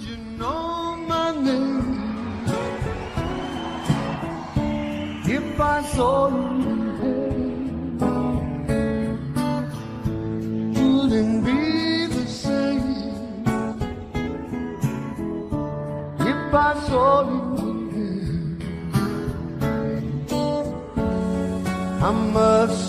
you know my name? If I saw you there, wouldn't be the same. If I saw you there, I must.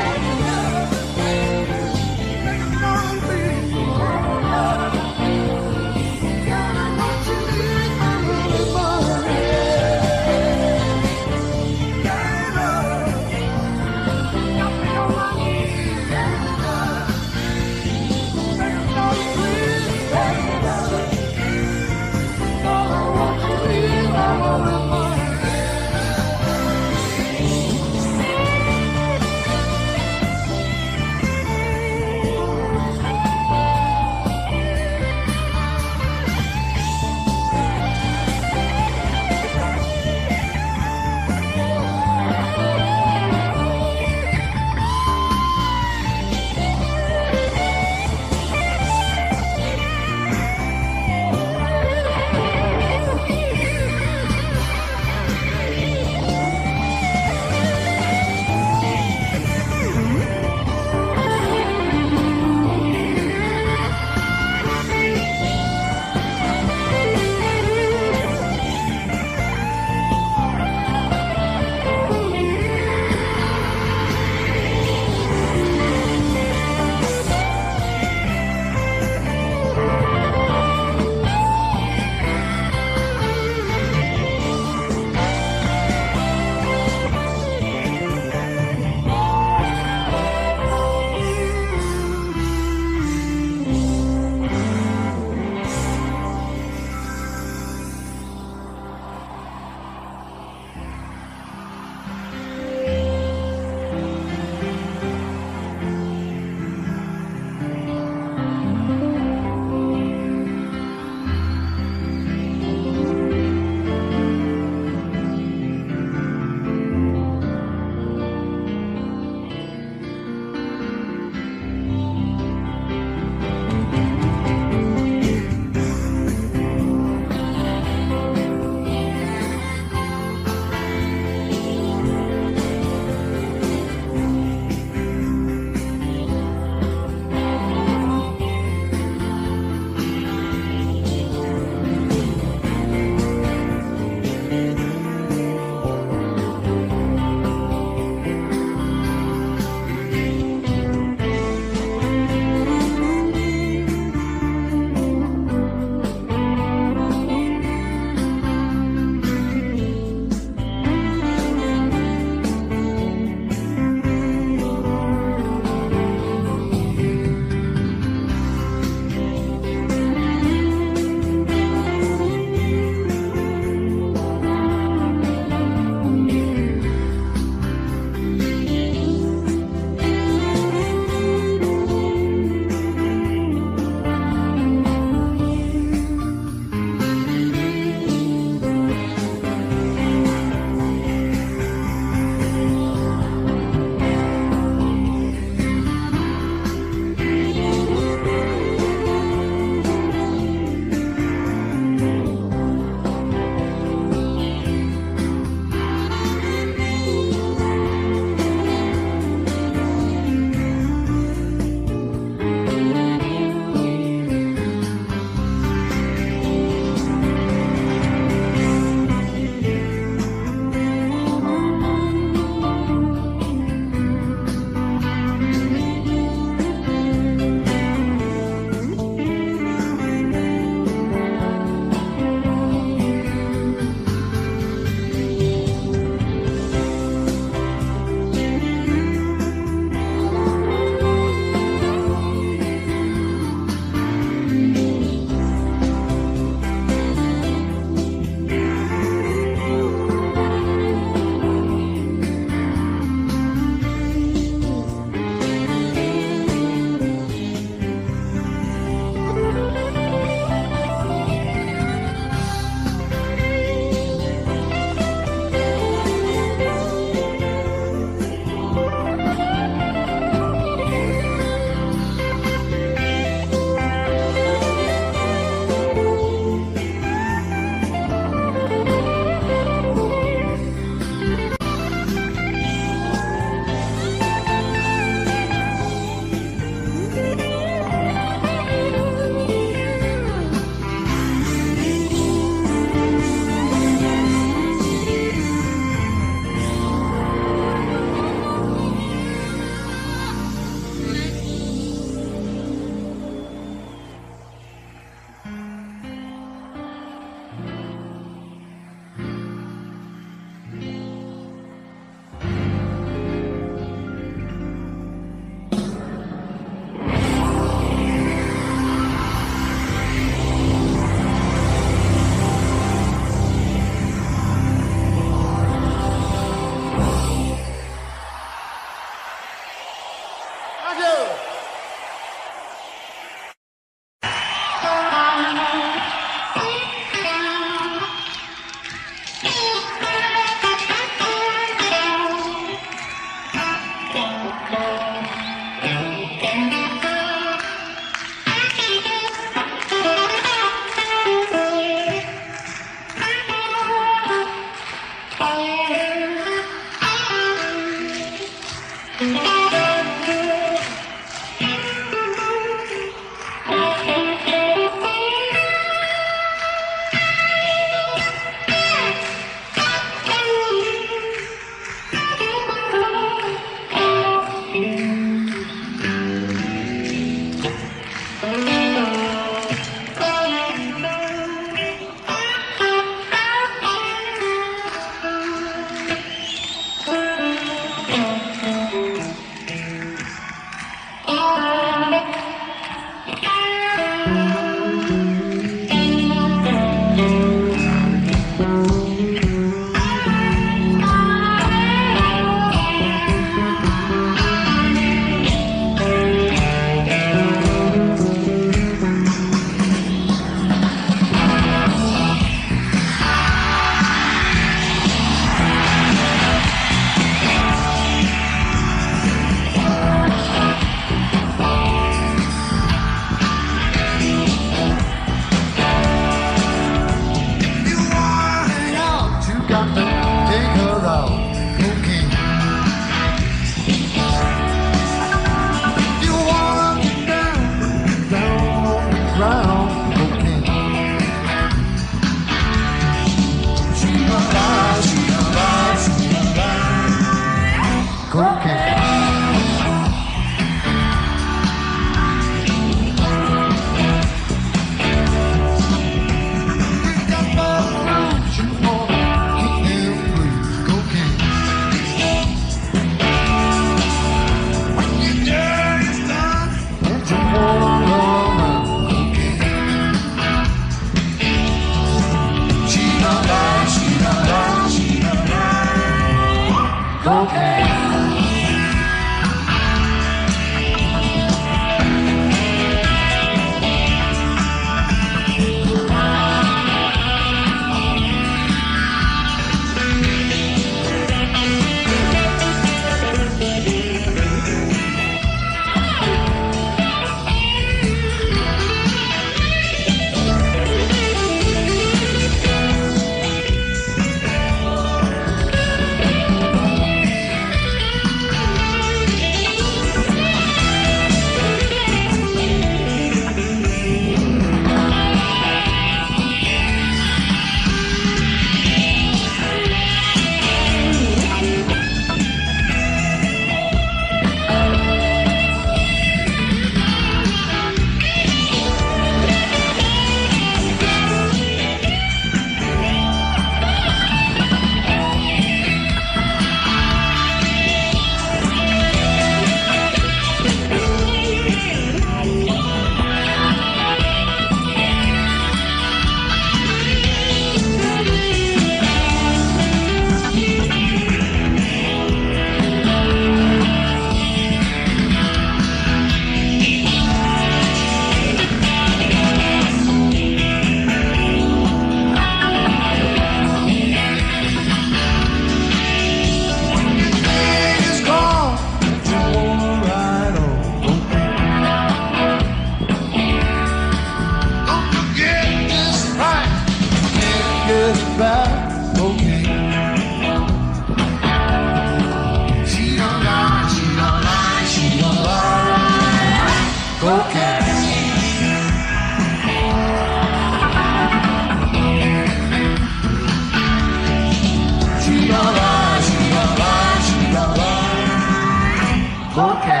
Okay.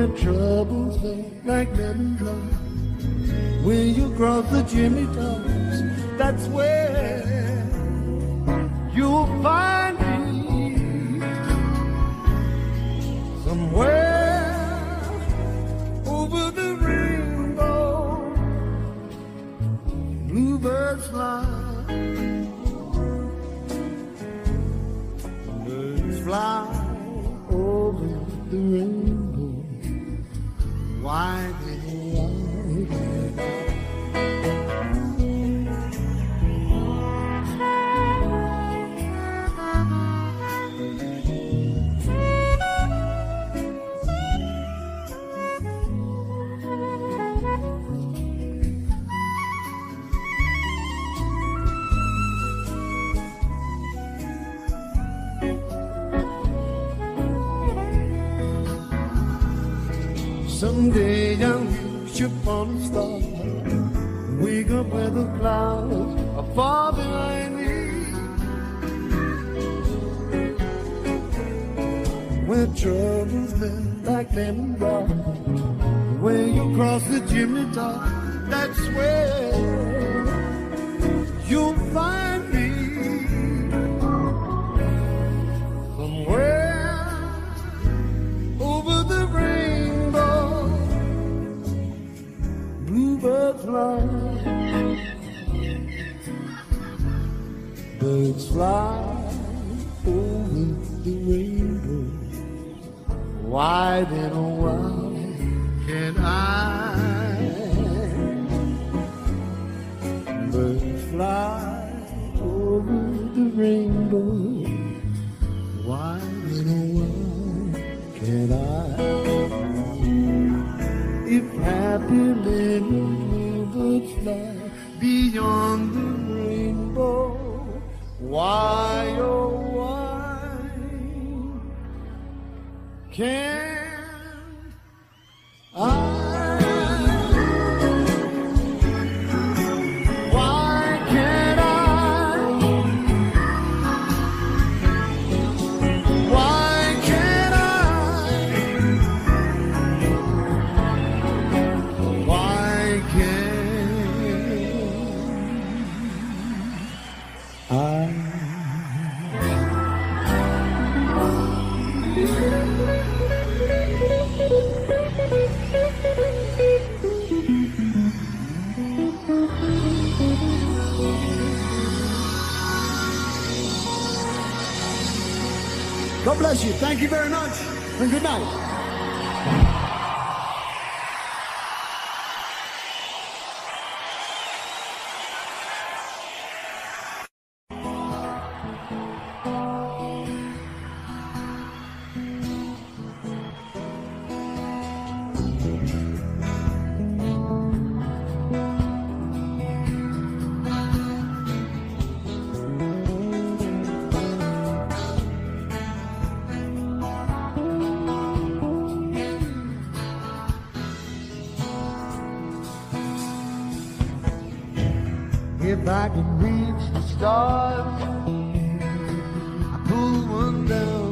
when troubles lay like leaden blood. When you cross the Jimmy Dogs, that's where you'll find. bless you. Thank you very much, and good night. if I can reach the stars, I pull one down.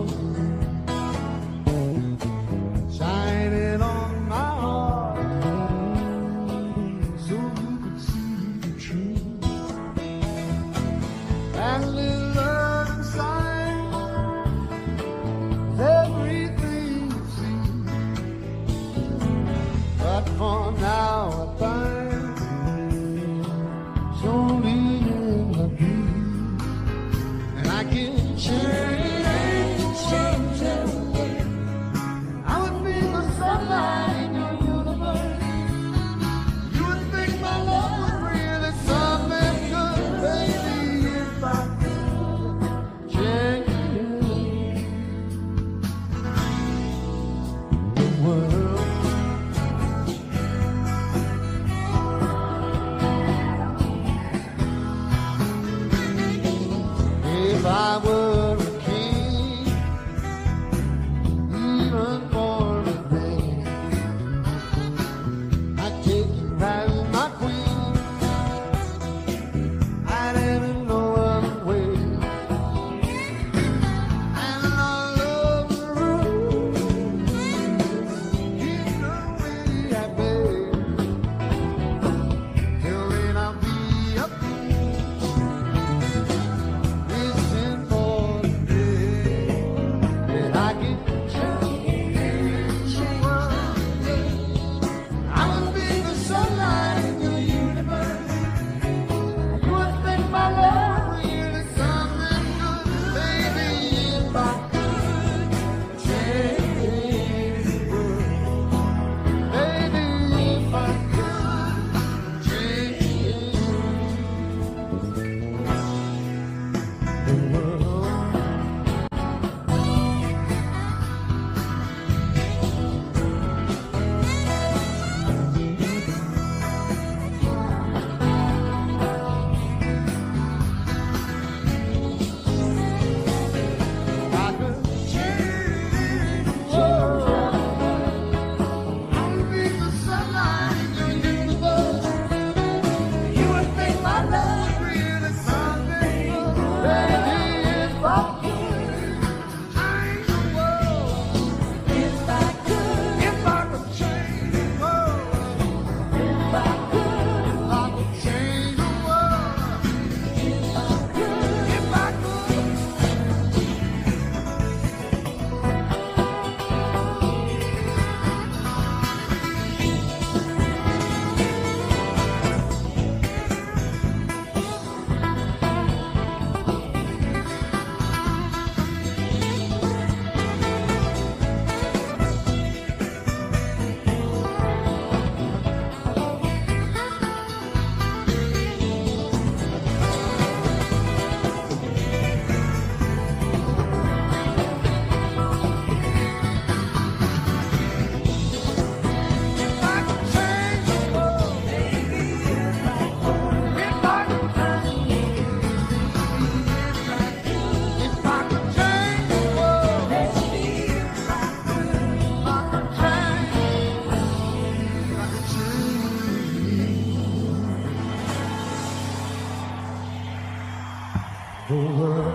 the world.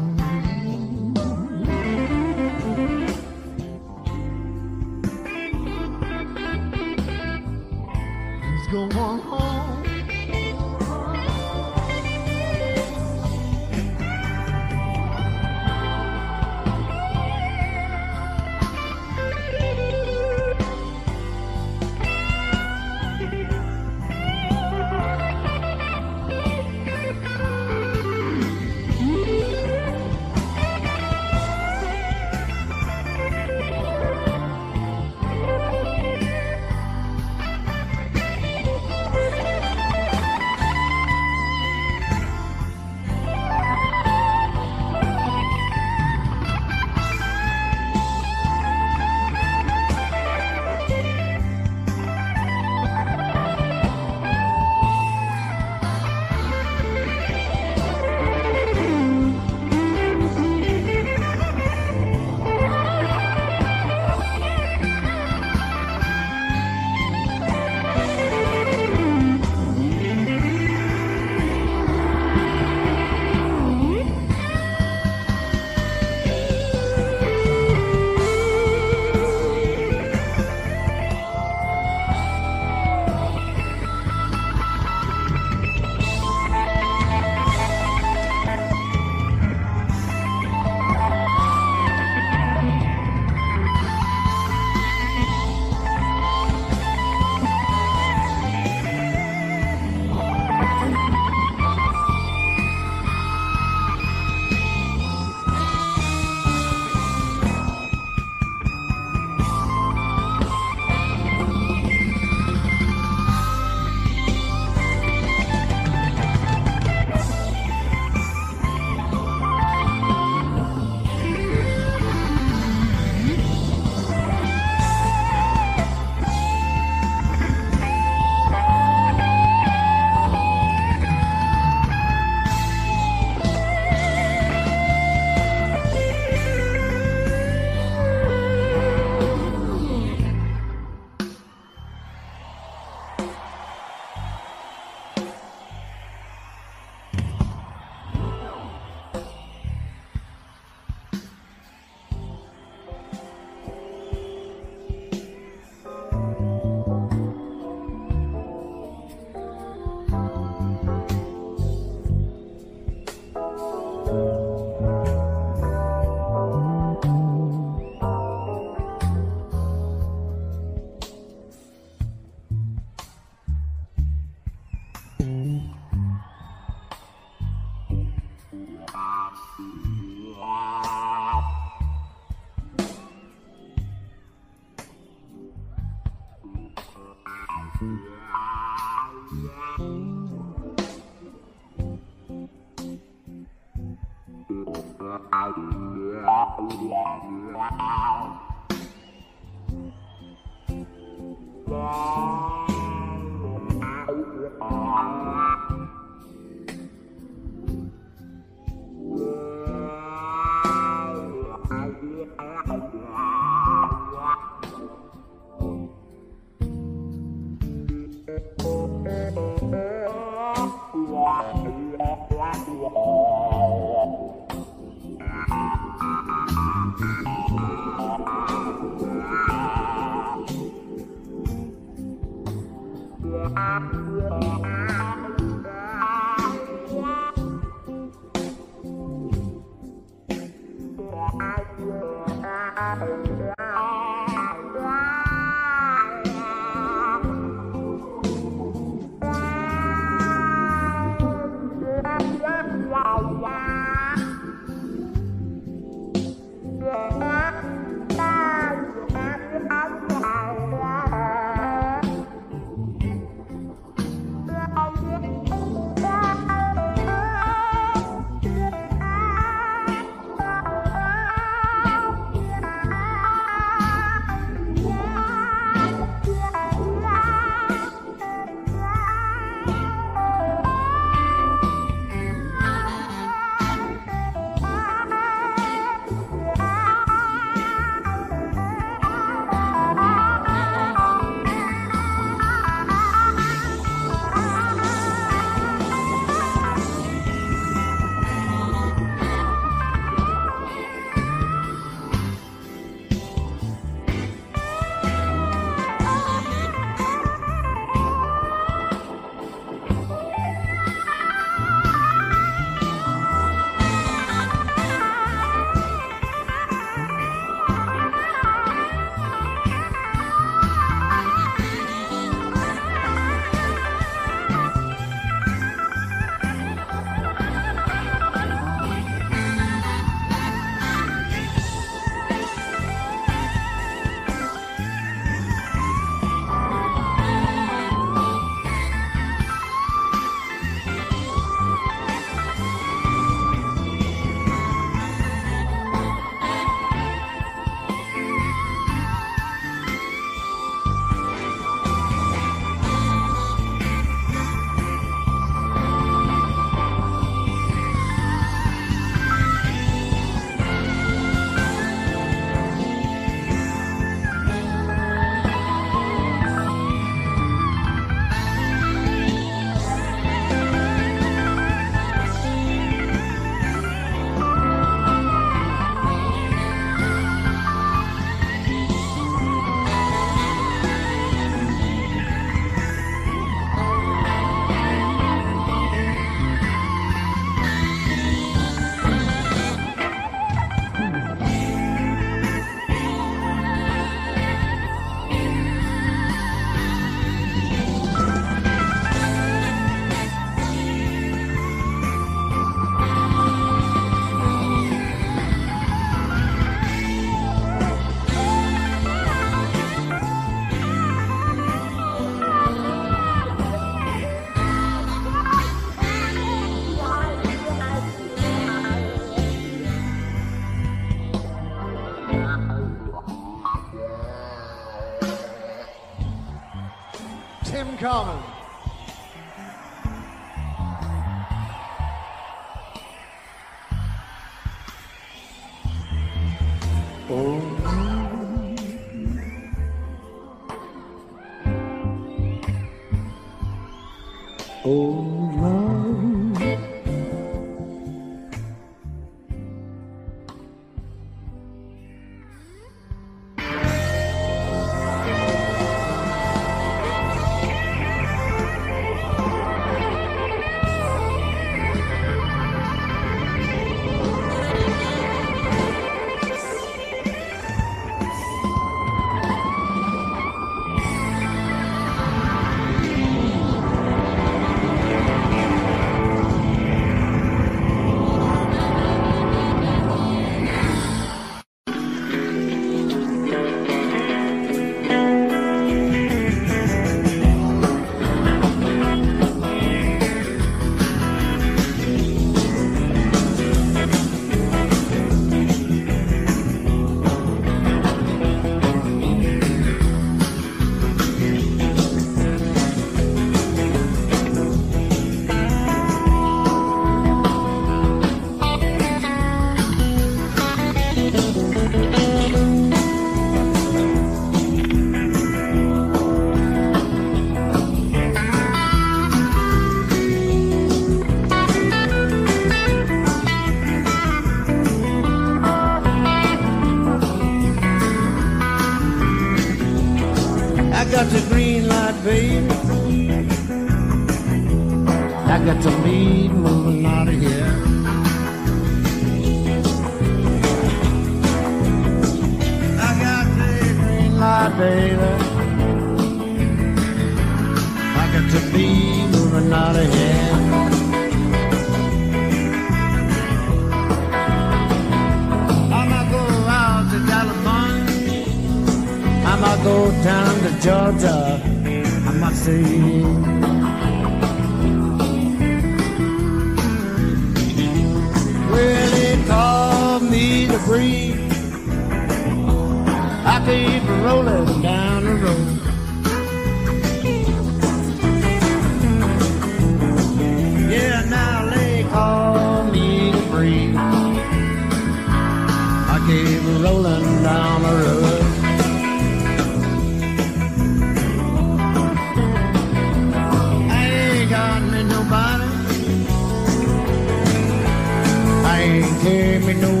Ain't carry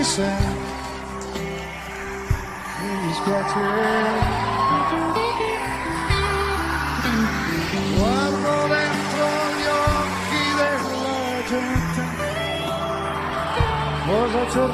he said he's got it. Guardo dentro gli occhi della gente cosa c'è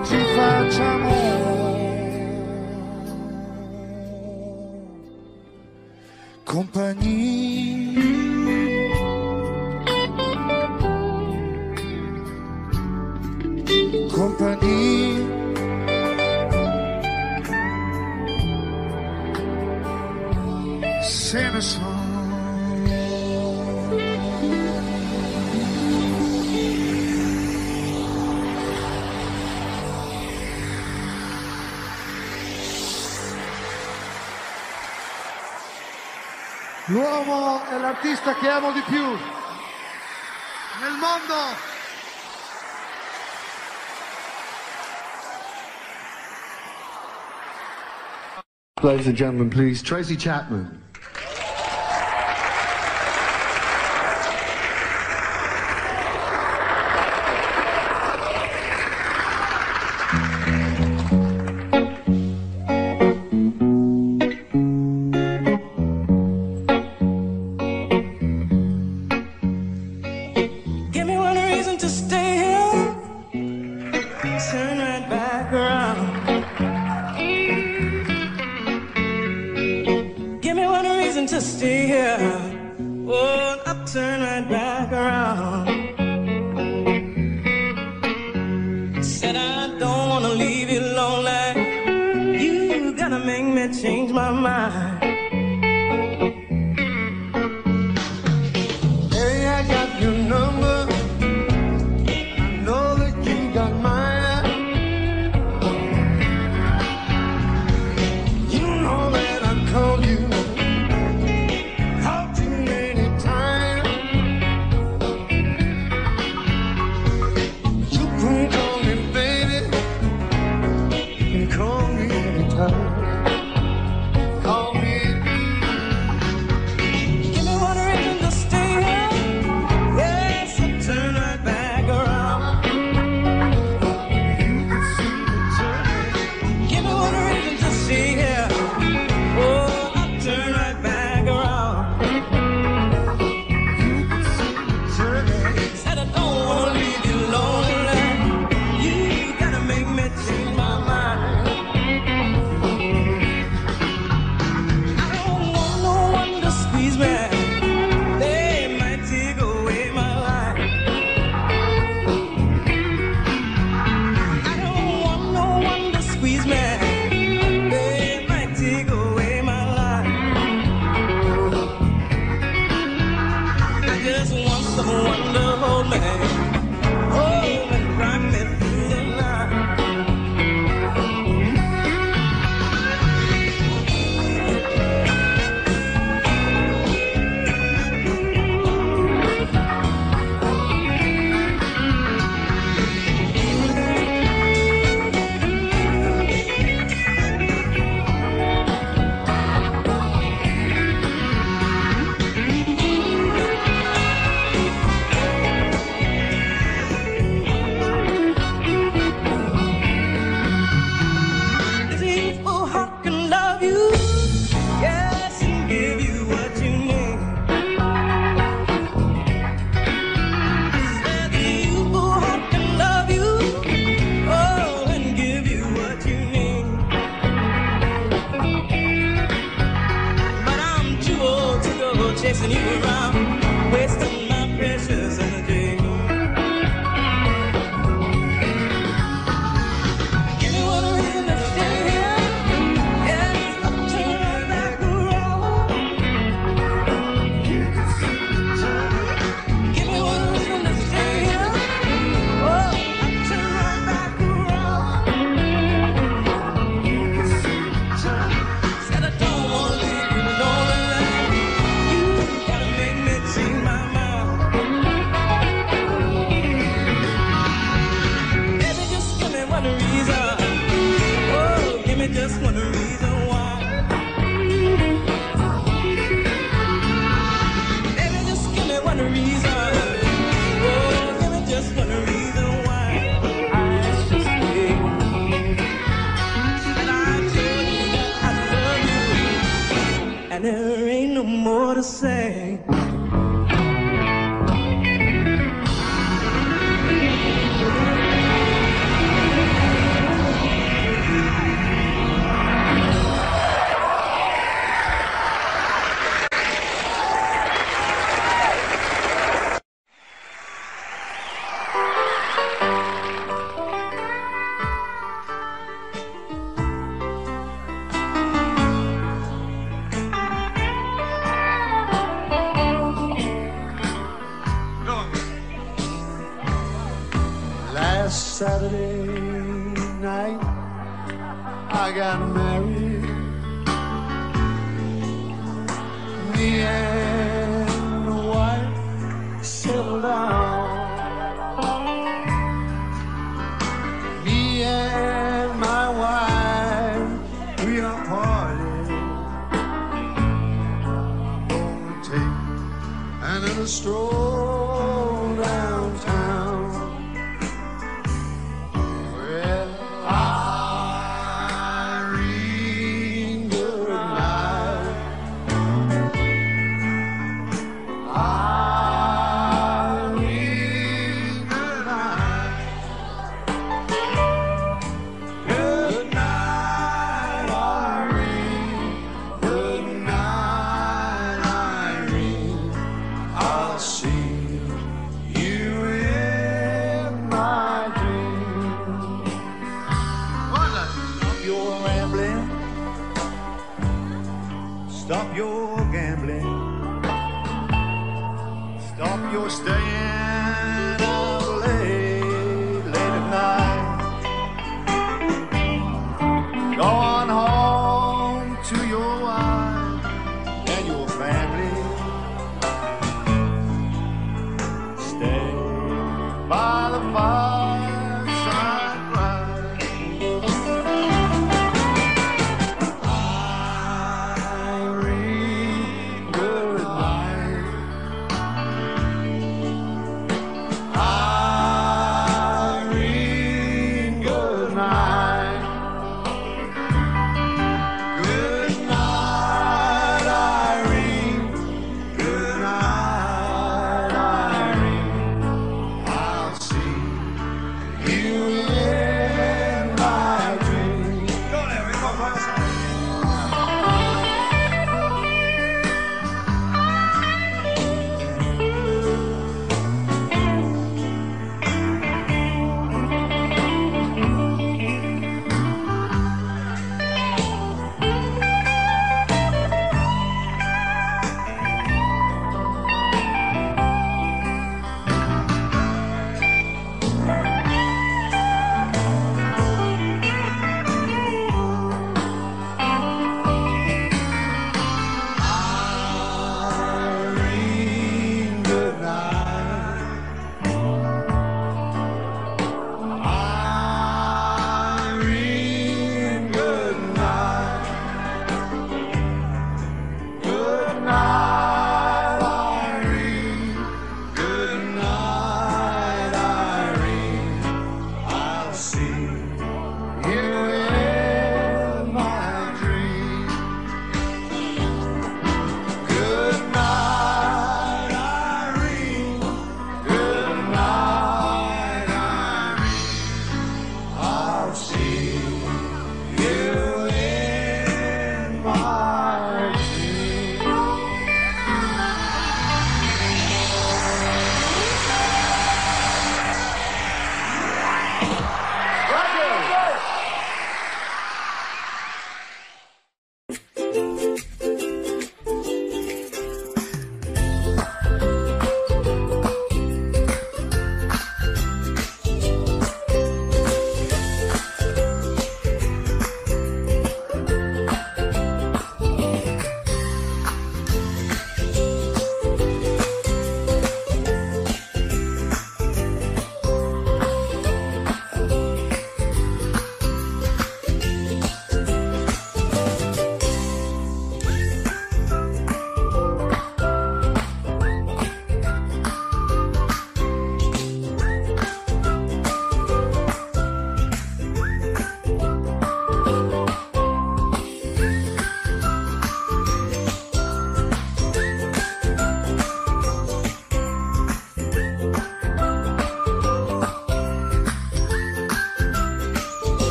che ci facciamo compagnia. compagnia. Se ne sono. L'uomo è l'artista che amo di più nel mondo. Ladies and gentlemen, please, Tracy Chapman.